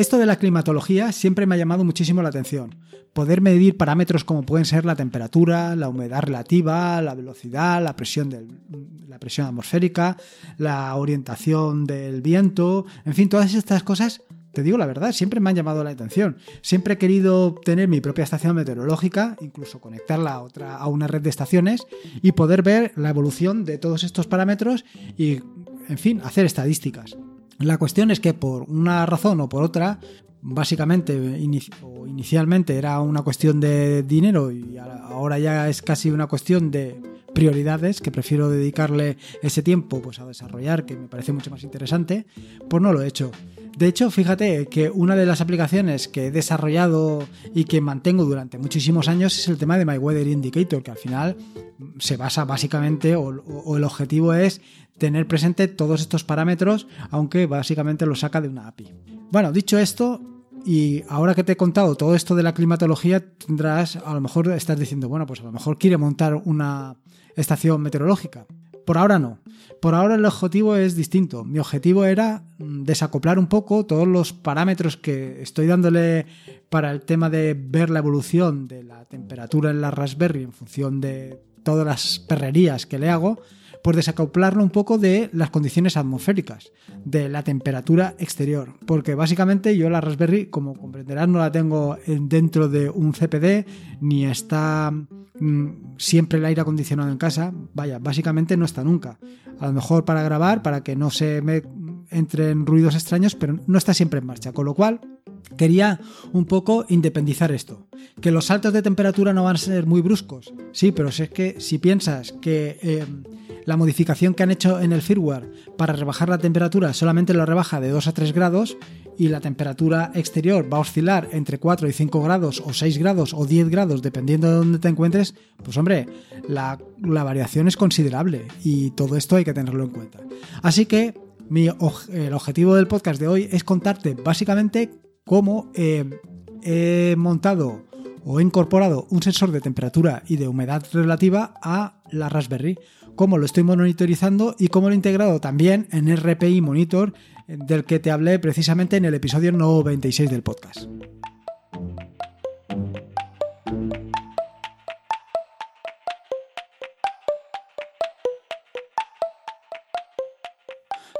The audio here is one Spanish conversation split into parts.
Esto de la climatología siempre me ha llamado muchísimo la atención. Poder medir parámetros como pueden ser la temperatura, la humedad relativa, la velocidad, la presión, la presión atmosférica, la orientación del viento, en fin, todas estas cosas te digo la verdad, siempre me han llamado la atención. Siempre he querido tener mi propia estación meteorológica, incluso conectarla a, otra, a una red de estaciones y poder ver la evolución de todos estos parámetros y, en fin, hacer estadísticas. La cuestión es que por una razón o por otra, básicamente o inicialmente era una cuestión de dinero y ahora ya es casi una cuestión de prioridades que prefiero dedicarle ese tiempo pues a desarrollar que me parece mucho más interesante pues no lo he hecho de hecho, fíjate que una de las aplicaciones que he desarrollado y que mantengo durante muchísimos años es el tema de My Weather Indicator, que al final se basa básicamente o, el objetivo es tener presente todos estos parámetros, aunque básicamente lo saca de una API. Bueno, dicho esto, y ahora que te he contado todo esto de la climatología, tendrás, a lo mejor estás diciendo, bueno, pues a lo mejor quiere montar una estación meteorológica. Por ahora no. Por ahora el objetivo es distinto. Mi objetivo era mm, desacoplar un poco todos los parámetros que estoy dándole para el tema de ver la evolución de la temperatura en la Raspberry en función de todas las perrerías que le hago, por desacoplarlo un poco de las condiciones atmosféricas, de la temperatura exterior. Porque básicamente yo la Raspberry, como comprenderás, no la tengo dentro de un CPD, ni está Mm, siempre el aire acondicionado en casa, vaya, básicamente no está nunca. A lo mejor para grabar, para que no se me entren ruidos extraños, pero no está siempre en marcha. Con lo cual, quería un poco independizar esto. Que los saltos de temperatura no van a ser muy bruscos. Sí, pero es que si piensas que eh, la modificación que han hecho en el firmware para rebajar la temperatura solamente lo rebaja de 2 a 3 grados y la temperatura exterior va a oscilar entre 4 y 5 grados o 6 grados o 10 grados dependiendo de dónde te encuentres, pues hombre, la, variación es considerable y todo esto hay que tenerlo en cuenta. Así que el objetivo del podcast de hoy es contarte básicamente cómo he montado o he incorporado un sensor de temperatura y de humedad relativa a la Raspberry cómo lo estoy monitorizando y cómo lo he integrado también en RPI Monitor, del que te hablé precisamente en el episodio 96 del podcast.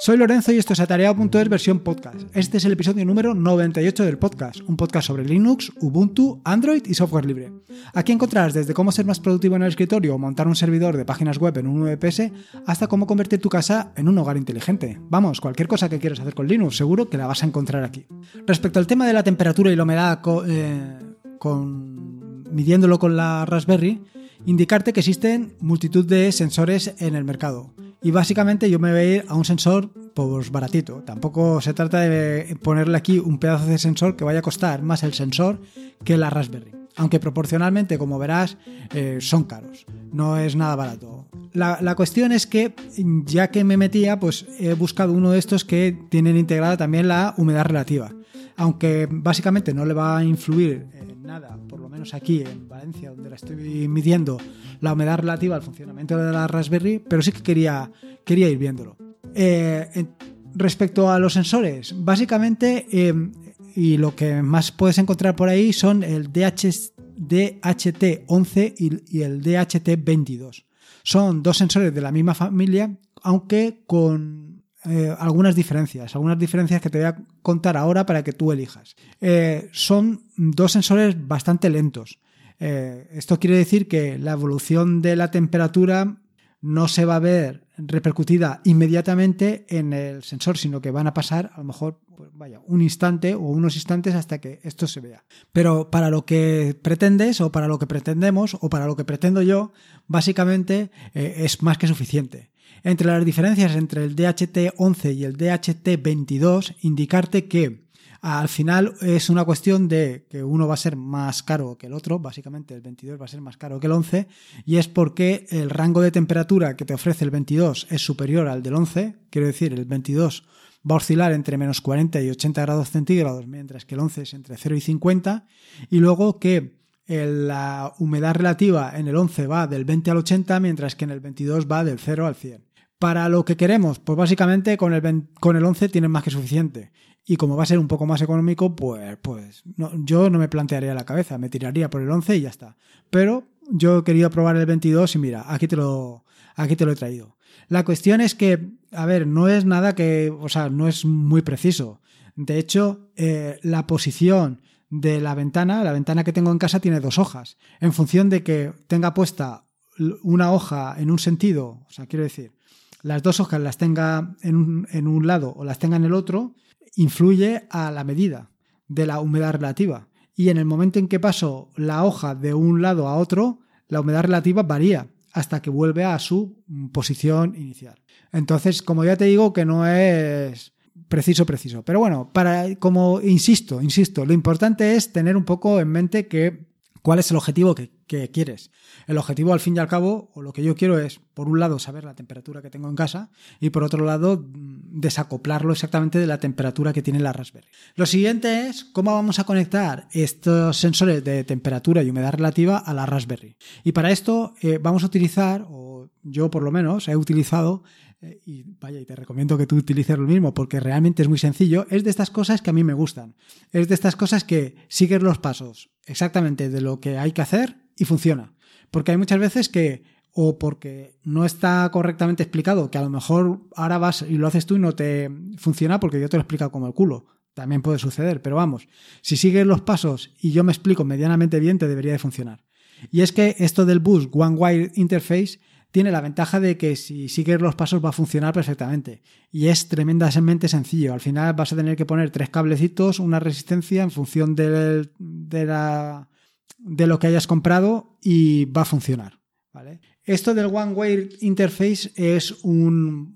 Soy Lorenzo y esto es Atareado.es versión podcast. Este es el episodio número 98 del podcast, un podcast sobre Linux, Ubuntu, Android y software libre. Aquí encontrarás desde cómo ser más productivo en el escritorio o montar un servidor de páginas web en un VPS hasta cómo convertir tu casa en un hogar inteligente. Vamos, cualquier cosa que quieras hacer con Linux, seguro que la vas a encontrar aquí. Respecto al tema de la temperatura y la humedad eh, con, midiéndolo con la Raspberry, indicarte que existen multitud de sensores en el mercado. Y básicamente yo me voy a ir a un sensor pues baratito. Tampoco se trata de ponerle aquí un pedazo de sensor que vaya a costar más el sensor que la Raspberry. Aunque proporcionalmente, como verás, eh, son caros. No es nada barato. La, la, cuestión es que, ya que me metía, pues he buscado uno de estos que tienen integrada también la humedad relativa. Aunque básicamente no le va a influir en nada, aquí en Valencia, donde la estoy midiendo, la humedad relativa al funcionamiento de la Raspberry, pero sí que quería, quería ir viéndolo. Eh, respecto a los sensores, básicamente, eh, y lo que más puedes encontrar por ahí son el DHT11 y el DHT22. Son dos sensores de la misma familia, aunque con eh, algunas diferencias, algunas diferencias que te voy a contar ahora para que tú elijas. son dos sensores bastante lentos. esto quiere decir que la evolución de la temperatura no se va a ver repercutida inmediatamente en el sensor, sino que van a pasar a lo mejor pues vaya, un instante o unos instantes hasta que esto se vea. Pero para lo que pretendes o para lo que pretendemos o para lo que pretendo yo, básicamente eh, es más que suficiente. Entre las diferencias entre el DHT11 y el DHT22, indicarte que al final es una cuestión de que uno va a ser más caro que el otro, básicamente el 22 va a ser más caro que el 11, y es porque el rango de temperatura que te ofrece el 22 es superior al del 11, quiero decir, el 22 va a oscilar entre menos 40 y 80 grados centígrados, mientras que el 11 es entre 0 y 50, y luego que la humedad relativa en el 11 va del 20 al 80, mientras que en el 22 va del 0 al 100. Para lo que queremos, pues básicamente con el, con el 11 tienes más que suficiente y como va a ser un poco más económico, pues, pues yo no me plantearía la cabeza, me tiraría por el 11 y ya está. Pero yo quería probar el 22 y mira, aquí te lo, aquí te lo he traído. La cuestión es que, a ver, no es nada que, o sea, no es muy preciso. De hecho, eh, la posición de la ventana, la ventana que tengo en casa tiene dos hojas. En función de que tenga puesta una hoja en un sentido, o sea, quiero decir, las dos hojas las tenga en un, en un lado o las tenga en el otro, influye a la medida de la humedad relativa. Y en el momento en que paso la hoja de un lado a otro, la humedad relativa varía hasta que vuelve a su posición inicial. Entonces, como ya te digo, que no es preciso, preciso. Pero bueno, para, como insisto, insisto, lo importante es tener un poco en mente que cuál es el objetivo que, quieres. El objetivo, al fin y al cabo, o lo que yo quiero es, por un lado, saber la temperatura que tengo en casa y por otro lado, desacoplarlo exactamente de la temperatura que tiene la Raspberry. Lo siguiente es cómo vamos a conectar estos sensores de temperatura y humedad relativa a la Raspberry. Y para esto eh, vamos a utilizar, o yo por lo menos he utilizado, eh, y vaya, y te recomiendo que tú utilices lo mismo porque realmente es muy sencillo, es de estas cosas que a mí me gustan. Es de estas cosas que sigues los pasos exactamente de lo que hay que hacer y funciona. Porque hay muchas veces que o porque no está correctamente explicado, que a lo mejor ahora vas y lo haces tú y no te funciona porque yo te lo he explicado como el culo. También puede suceder, pero vamos, si sigues los pasos y yo me explico medianamente bien, te debería de funcionar. Y es que esto del bus One Wire Interface tiene la ventaja de que si sigues los pasos va a funcionar perfectamente. Y es tremendamente sencillo. Al final vas a tener que poner tres cablecitos, una resistencia en función de, la, de lo que hayas comprado y va a funcionar. ¿vale? Esto del One Way Interface es un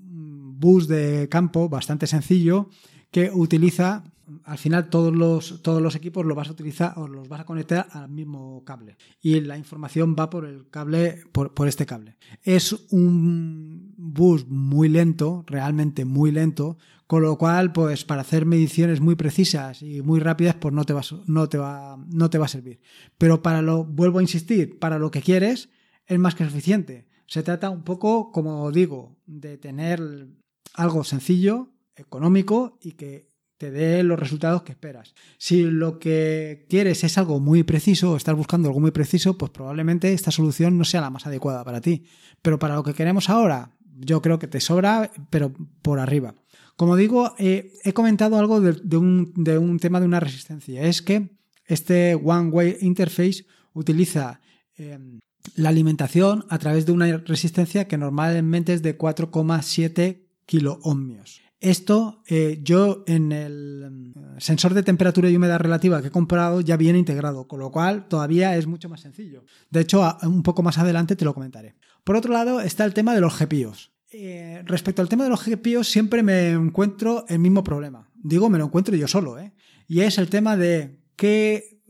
bus de campo bastante sencillo que utiliza al final todos los, todos los equipos los vas a utilizar o los vas a conectar al mismo cable. Y la información va por el cable por, por, este cable. Es un bus muy lento realmente muy lento con lo cual pues para hacer mediciones muy precisas y muy rápidas pues no te va no te va no te va a servir. Pero para lo vuelvo a insistir para lo que quieres es más que suficiente. Se trata un poco, como digo, de tener algo sencillo, económico y que te dé los resultados que esperas. Si lo que quieres es algo muy preciso o estás buscando algo muy preciso, pues probablemente esta solución no sea la más adecuada para ti. Pero para lo que queremos ahora, yo creo que te sobra, pero por arriba. Como digo, eh, he comentado algo de, un, de un tema de una resistencia. Es que este One Way Interface utiliza em, la alimentación a través de una resistencia que normalmente es de 4,7 kiloohmios. Esto eh, yo en el mm, sensor de temperatura y humedad relativa que he comprado ya viene integrado, con lo cual todavía es mucho más sencillo. De hecho, un poco más adelante te lo comentaré. Por otro lado está el tema de los GPIOs. Eh, respecto al tema de los GPIOs siempre me encuentro el mismo problema. Digo, me lo encuentro yo solo, ¿eh? Y es el tema de qué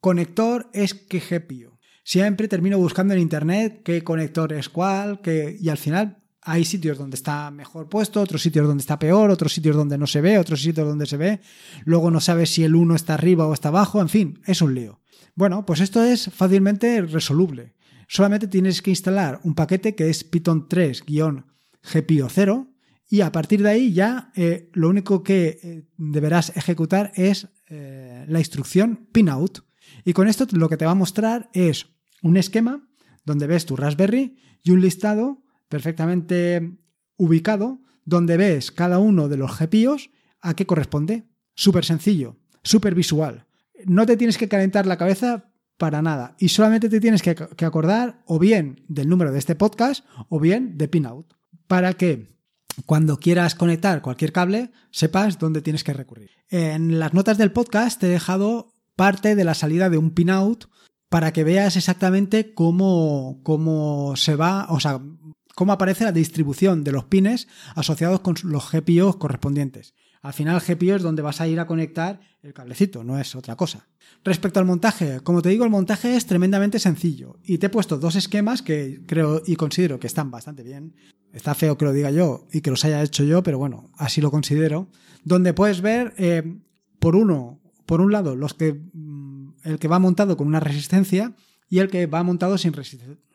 conector es qué GPIO siempre termino buscando en internet qué conector es cuál, qué, y al final hay sitios donde está mejor puesto, otros sitios donde está peor, otros sitios donde no se ve, otros sitios donde se ve, luego no sabes si el uno está arriba o está abajo, en fin, es un lío. Bueno, pues esto es fácilmente resoluble. Solamente tienes que instalar un paquete que es Python 3-GPIO0 y a partir de ahí ya eh, lo único que eh, deberás ejecutar es eh, la instrucción pinout. Y con esto lo que te va a mostrar es un esquema donde ves tu Raspberry y un listado perfectamente ubicado donde ves cada uno de los GPIOs a qué corresponde. Súper sencillo, súper visual. No te tienes que calentar la cabeza para nada y solamente te tienes que, acordar o bien del número de este podcast o bien de pinout para que cuando quieras conectar cualquier cable sepas dónde tienes que recurrir. En las notas del podcast te he dejado parte de la salida de un pinout para que veas exactamente cómo, cómo se va, o sea, cómo aparece la distribución de los pines asociados con los GPIOs correspondientes. Al final, GPIO es donde vas a ir a conectar el cablecito, no es otra cosa. Respecto al montaje, como te digo, el montaje es tremendamente sencillo y te he puesto dos esquemas que creo y considero que están bastante bien. Está feo que lo diga yo y que los haya hecho yo, pero bueno, así lo considero. Donde puedes ver, eh, por uno, por un lado, los que el que va montado con una resistencia y el que va montado sin,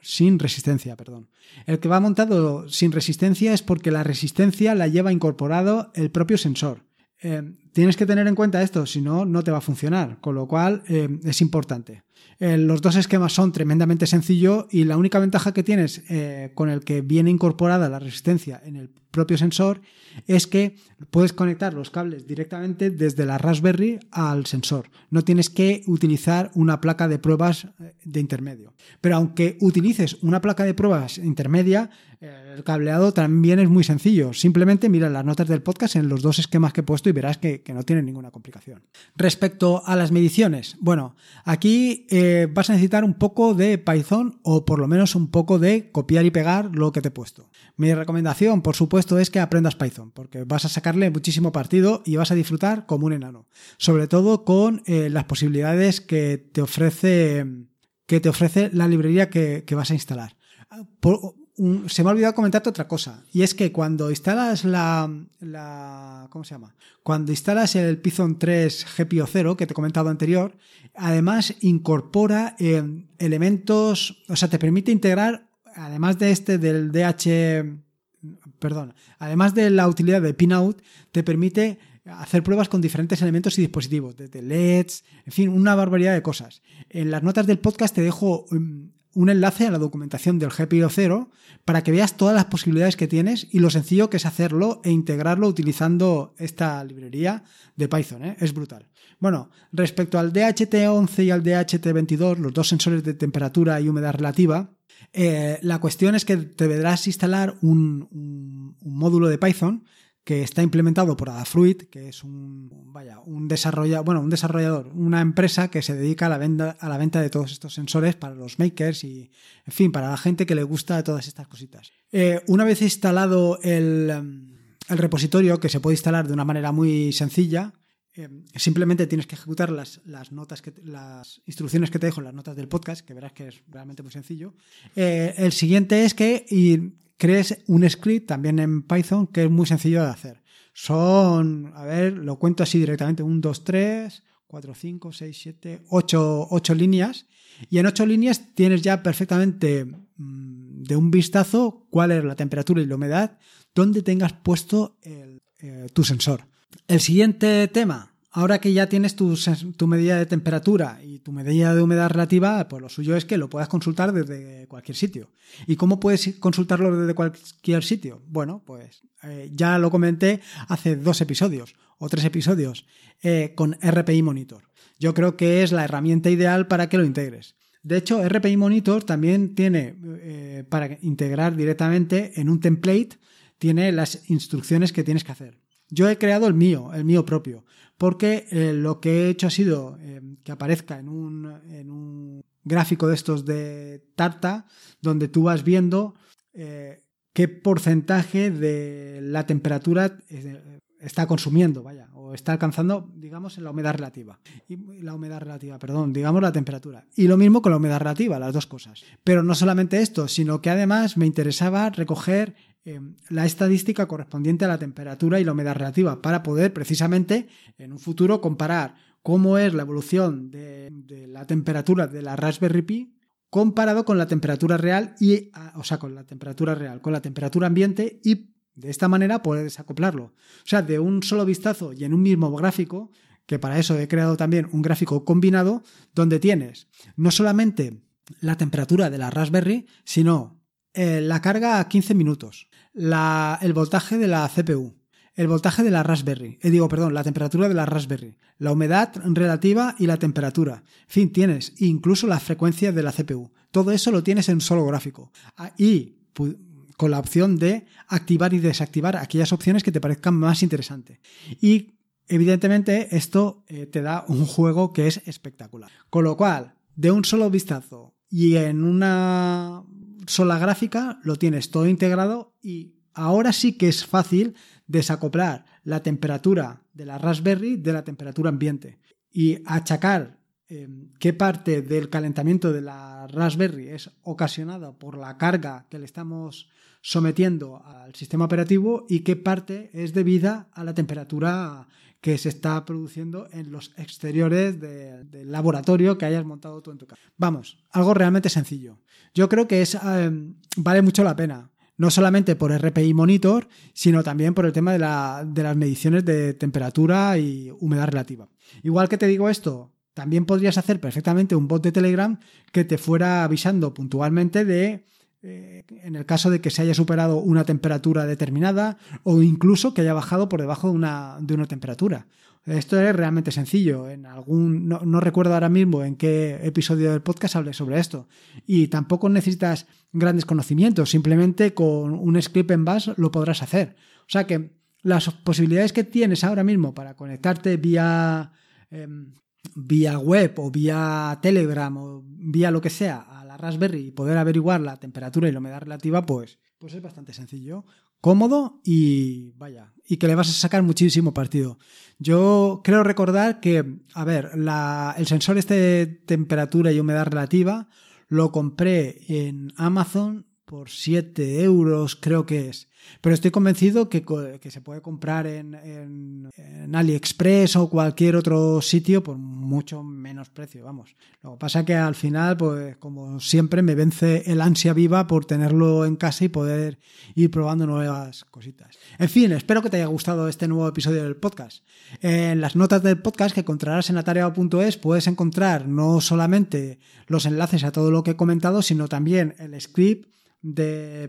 sin, resistencia. Perdón. El que va montado sin resistencia es porque la resistencia la lleva incorporado el propio sensor. Eh, tienes que tener en cuenta esto, si no, no te va a funcionar, con lo cual eh, es importante. Eh, los dos esquemas son tremendamente sencillos y la única ventaja que tienes con el que viene incorporada la resistencia en el propio sensor es que puedes conectar los cables directamente desde la Raspberry al sensor. No tienes que utilizar una placa de pruebas de intermedio. Pero aunque utilices una placa de pruebas intermedia, el cableado también es muy sencillo. Simplemente mira las notas del podcast en los dos esquemas que he puesto y verás que, no tiene ninguna complicación. Respecto a las mediciones, bueno, aquí eh, vas a necesitar un poco de Python o por lo menos un poco de copiar y pegar lo que te he puesto. Mi recomendación, por supuesto, es que aprendas Python, porque vas a sacarle muchísimo partido y vas a disfrutar como un enano. Sobre todo con eh, las posibilidades que te ofrece que te ofrece la librería que, vas a instalar. Por, se me ha olvidado comentarte otra cosa. Y es que cuando instalas la, la ¿cómo se llama? Cuando instalas el Python 3 GPio 0 que te he comentado anterior, además incorpora eh, elementos, o sea, te permite integrar, además de este del DH, perdón, además de la utilidad de Pinout, te permite hacer pruebas con diferentes elementos y dispositivos, desde LEDs, en fin, una barbaridad de cosas. En las notas del podcast te dejo um, un enlace a la documentación del GPIO 0 para que veas todas las posibilidades que tienes y lo sencillo que es hacerlo e integrarlo utilizando esta librería de Python. ¿eh? Es brutal. Bueno, respecto al DHT11 y al DHT22, los dos sensores de temperatura y humedad relativa, eh, la cuestión es que te deberás instalar un módulo de Python que está implementado por Adafruit, que es un, vaya, un desarrollador, bueno, un desarrollador, una empresa que se dedica a la venta, a la venta de todos estos sensores para los makers y, en fin, para la gente que le gusta todas estas cositas. Eh, una vez instalado el, el, repositorio, que se puede instalar de una manera muy sencilla, eh, simplemente tienes que ejecutar las, notas que, las instrucciones que te dejo las notas del podcast, que verás que es realmente muy sencillo. Eh, el siguiente es que crees un script también en Python que es muy sencillo de hacer. Son, a ver, lo cuento así directamente, 1, 2, 3, 4, 5, 6, 7, 8, 8 líneas. Y en 8 líneas tienes ya perfectamente mm, de un vistazo cuál es la temperatura y la humedad donde tengas puesto eh, tu sensor. El siguiente tema, Ahora que ya tienes tu, medida de temperatura y tu medida de humedad relativa, pues lo suyo es que lo puedas consultar desde cualquier sitio. ¿Y cómo puedes consultarlo desde cualquier sitio? Bueno, pues eh, ya lo comenté hace dos episodios o tres episodios eh, con RPI Monitor. Yo creo que es la herramienta ideal para que lo integres. De hecho, RPI Monitor también tiene, eh, para integrar directamente en un template, tiene las instrucciones que tienes que hacer. Yo he creado el mío, el mío propio, porque eh, lo que he hecho ha sido eh, que aparezca en un, gráfico de estos de Tarta, donde tú vas viendo eh, qué porcentaje de la temperatura está consumiendo, vaya, o está alcanzando, digamos, en la humedad relativa. Y la humedad relativa, perdón, digamos la temperatura. Y lo mismo con la humedad relativa, las dos cosas. Pero no solamente esto, sino que además me interesaba recoger eh, la estadística correspondiente a la temperatura y la humedad relativa para poder precisamente en un futuro comparar cómo es la evolución de, la temperatura de la Raspberry Pi comparado con la temperatura real y o sea con la temperatura real con la temperatura ambiente y de esta manera puedes acoplarlo. O sea de un solo vistazo y en un mismo gráfico que para eso he creado también un gráfico combinado donde tienes no solamente la temperatura de la Raspberry sino eh, la carga a 15 minutos, el voltaje de la CPU, el voltaje de la Raspberry, eh, digo, perdón, la temperatura de la Raspberry, la humedad relativa y la temperatura. En fin, tienes incluso la frecuencia de la CPU. Todo eso lo tienes en solo gráfico. Ah, y con la opción de activar y desactivar aquellas opciones que te parezcan más interesantes. Y evidentemente esto eh, te da un juego que es espectacular. Con lo cual, de un solo vistazo y en una sola gráfica lo tienes todo integrado y ahora sí que es fácil desacoplar la temperatura de la Raspberry de la temperatura ambiente y achacar eh, qué parte del calentamiento de la Raspberry es ocasionada por la carga que le estamos sometiendo al sistema operativo y qué parte es debida a la temperatura que se está produciendo en los exteriores del laboratorio que hayas montado tú en tu casa. Vamos, algo realmente sencillo. Yo creo que es, eh, vale mucho la pena. no solamente por RPI Monitor, sino también por el tema de, de las mediciones de temperatura y humedad relativa. Igual que te digo esto, también podrías hacer perfectamente un bot de Telegram que te fuera avisando puntualmente de eh, en el caso de que se haya superado una temperatura determinada o incluso que haya bajado por debajo de una, de una temperatura. Esto es realmente sencillo. En algún, no, recuerdo ahora mismo en qué episodio del podcast hablé sobre esto. Y tampoco necesitas grandes conocimientos. Simplemente con un script en Bash lo podrás hacer. O sea que las posibilidades que tienes ahora mismo para conectarte vía, em, vía web o vía Telegram o vía lo que sea Raspberry y poder averiguar la temperatura y la humedad relativa, pues, pues es bastante sencillo, cómodo y vaya, y que le vas a sacar muchísimo partido. Yo creo recordar que, a ver, el sensor este de temperatura y humedad relativa lo compré en Amazon por 7 euros, creo que es. Pero estoy convencido que, se puede comprar en, en, AliExpress o cualquier otro sitio por mucho menos precio, vamos. Lo que pasa que al final, pues como siempre, me vence el ansia viva por tenerlo en casa y poder ir probando nuevas cositas. En fin, espero que te haya gustado este nuevo episodio del podcast. En las notas del podcast que encontrarás en atareado.es puedes encontrar no solamente los enlaces a todo lo que he comentado, sino también el script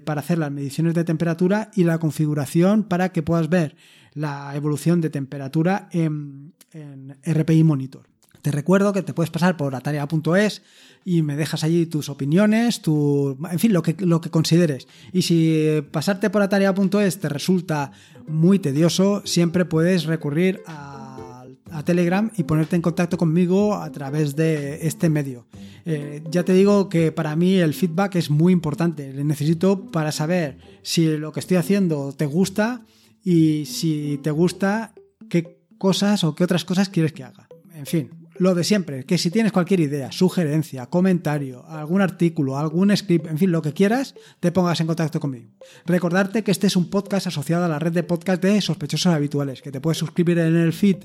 para hacer las mediciones de temperatura y la configuración para que puedas ver la evolución de temperatura en, RPI Monitor. Te recuerdo que te puedes pasar por atarea.es y me dejas allí tus opiniones, tu, en fin, lo que, lo que consideres. Y si pasarte por atarea.es te resulta muy tedioso, siempre puedes recurrir a a Telegram y ponerte en contacto conmigo a través de este medio. Eh, ya te digo que para mí el feedback es muy importante. Le necesito para saber si lo que estoy haciendo te gusta y si te gusta, qué cosas o qué otras cosas quieres que haga. En fin, lo de siempre, que si tienes cualquier idea, sugerencia, comentario, algún artículo, algún script, en fin, lo que quieras, te pongas en contacto conmigo. Recordarte que este es un podcast asociado a la red de podcast de sospechosos habituales, que te puedes suscribir en el feed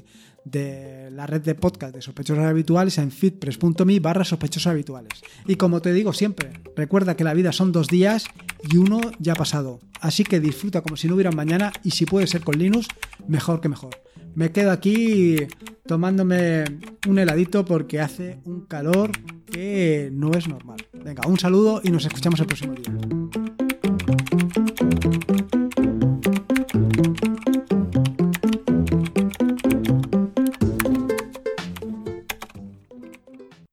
de la red de podcast de sospechosos habituales en feedpress.me barra sospechosos habituales. Y como te digo siempre, recuerda que la vida son dos días y uno ya ha pasado. Así que disfruta como si no hubiera mañana y si puede ser con Linux, mejor que mejor. Me quedo aquí tomándome un heladito porque hace un calor que no es normal. Venga, un saludo y nos escuchamos el próximo día.